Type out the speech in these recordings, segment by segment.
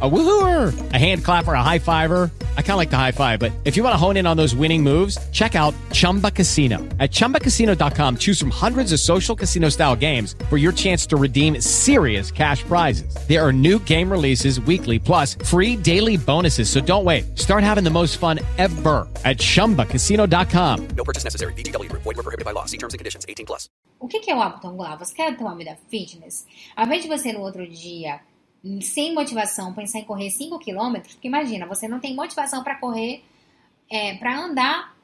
A woohooer, a hand clapper, a high fiver. I kind of like the high five, but if you want to hone in on those winning moves, check out Chumba Casino. At ChumbaCasino.com, choose from hundreds of social casino style games for your chance to redeem serious cash prizes. There are new game releases weekly, plus free daily bonuses. So don't wait. Start having the most fun ever at ChumbaCasino.com. No purchase necessary. VGW Group. Void were prohibited by law. See terms and conditions. 18 plus. O que que é o hábito angular? Você quer ter uma vida fitness? Ao invés de você no outro dia, sem motivação, pensar em correr 5 quilômetros, porque imagina, você não tem motivação para correr, é, para andar,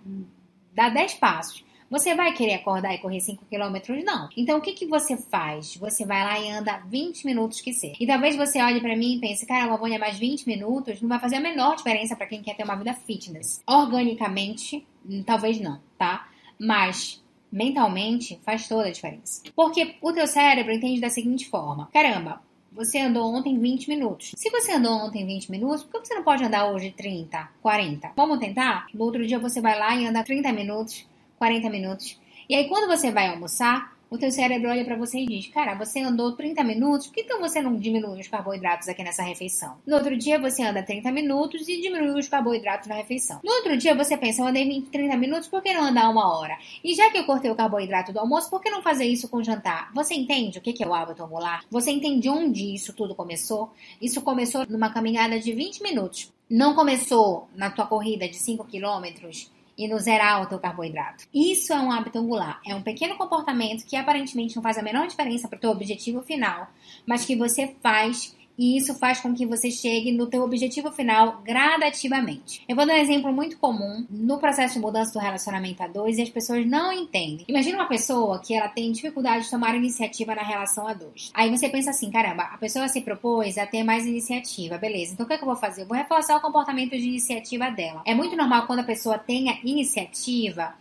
dar 10 passos. Você vai querer acordar e correr 5 quilômetros? Não. Então, o que, que você faz? Você vai lá e anda 20 minutos que seja. E talvez você olhe para mim e pense, cara, bolha mais 20 minutos não vai fazer a menor diferença para quem quer ter uma vida fitness. Organicamente, hum, talvez não, tá? Mas mentalmente faz toda a diferença. Porque o teu cérebro entende da seguinte forma: caramba, você andou ontem 20 minutos. Se você andou ontem 20 minutos, por que você não pode andar hoje 30, 40? Vamos tentar? No outro dia você vai lá e anda 30 minutos, 40 minutos. E aí quando você vai almoçar, o teu cérebro olha para você e diz: Cara, você andou 30 minutos, por que então você não diminui os carboidratos aqui nessa refeição? No outro dia você anda 30 minutos e diminui os carboidratos na refeição. No outro dia você pensa: Eu andei 20, 30 minutos, por que não andar uma hora? E já que eu cortei o carboidrato do almoço, por que não fazer isso com o jantar? Você entende o que é o hábito angular? Você entende onde isso tudo começou? Isso começou numa caminhada de 20 minutos. Não começou na tua corrida de 5 quilômetros e no zerar o teu carboidrato. Isso é um hábito angular. É um pequeno comportamento que aparentemente não faz a menor diferença para o teu objetivo final, mas que você faz e isso faz com que você chegue no teu objetivo final gradativamente. Eu vou dar um exemplo muito comum no processo de mudança do relacionamento a dois e as pessoas não entendem. Imagina uma pessoa que ela tem dificuldade de tomar iniciativa na relação a dois. Aí você pensa assim, caramba, a pessoa se propôs a ter mais iniciativa, beleza? Então o que, é que eu vou fazer? Eu vou reforçar o comportamento de iniciativa dela. É muito normal quando a pessoa tenha iniciativa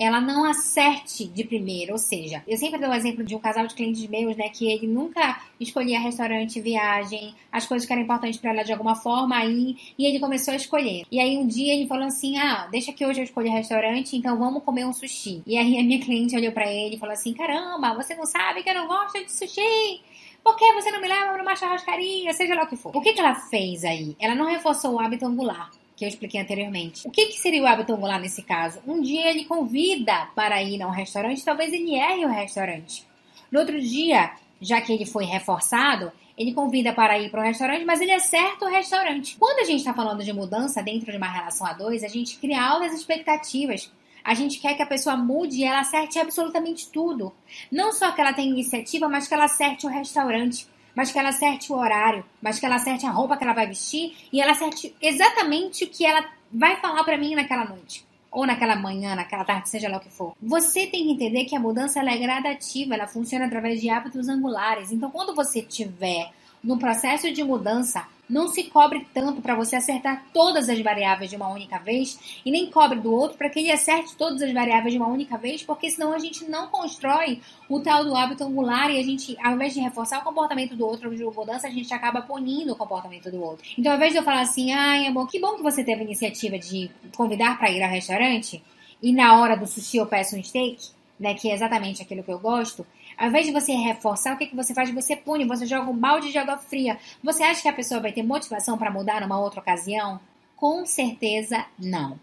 ela não acerte de primeira. Ou seja, eu sempre dou o exemplo de um casal de clientes meus, né, que ele nunca escolhia restaurante, viagem, as coisas que eram importantes para ela de alguma forma, aí, e ele começou a escolher. E aí um dia ele falou assim: ah, deixa que hoje eu escolhi restaurante, então vamos comer um sushi. E aí a minha cliente olhou para ele e falou assim: caramba, você não sabe que eu não gosto de sushi? Por que você não me leva numa churrascaria? Seja lá o que for. O que, que ela fez aí? Ela não reforçou o hábito angular que eu expliquei anteriormente. O que, que seria o hábito angular nesse caso? Um dia ele convida para ir a um restaurante, talvez ele erre o restaurante. No outro dia, já que ele foi reforçado, ele convida para ir para um restaurante, mas ele acerta o restaurante. Quando a gente está falando de mudança dentro de uma relação a dois, a gente cria altas expectativas. A gente quer que a pessoa mude e ela acerte absolutamente tudo. Não só que ela tenha iniciativa, mas que ela acerte o restaurante mas que ela acerte o horário, mas que ela acerte a roupa que ela vai vestir e ela acerte exatamente o que ela vai falar para mim naquela noite. Ou naquela manhã, naquela tarde, seja lá o que for. Você tem que entender que a mudança é gradativa, ela funciona através de hábitos angulares. Então, quando você tiver no processo de mudança, não se cobre tanto para você acertar todas as variáveis de uma única vez e nem cobre do outro para que ele acerte todas as variáveis de uma única vez, porque senão a gente não constrói o tal do hábito angular e a gente, ao invés de reforçar o comportamento do outro de mudança, a gente acaba punindo o comportamento do outro. Então, ao invés de eu falar assim, ai, amor, que bom que você teve a iniciativa de convidar para ir ao restaurante e na hora do sushi eu peço um steak, né, que é exatamente aquilo que eu gosto, ao invés de você reforçar, o que, que você faz? Você pune, você joga um balde de água fria. Você acha que a pessoa vai ter motivação para mudar numa outra ocasião? Com certeza não.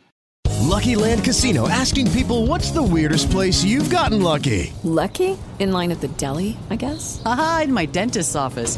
Lucky Land Casino asking people what's the weirdest place you've gotten lucky? Lucky? In line at the deli, I guess? Aha, in my dentist's office.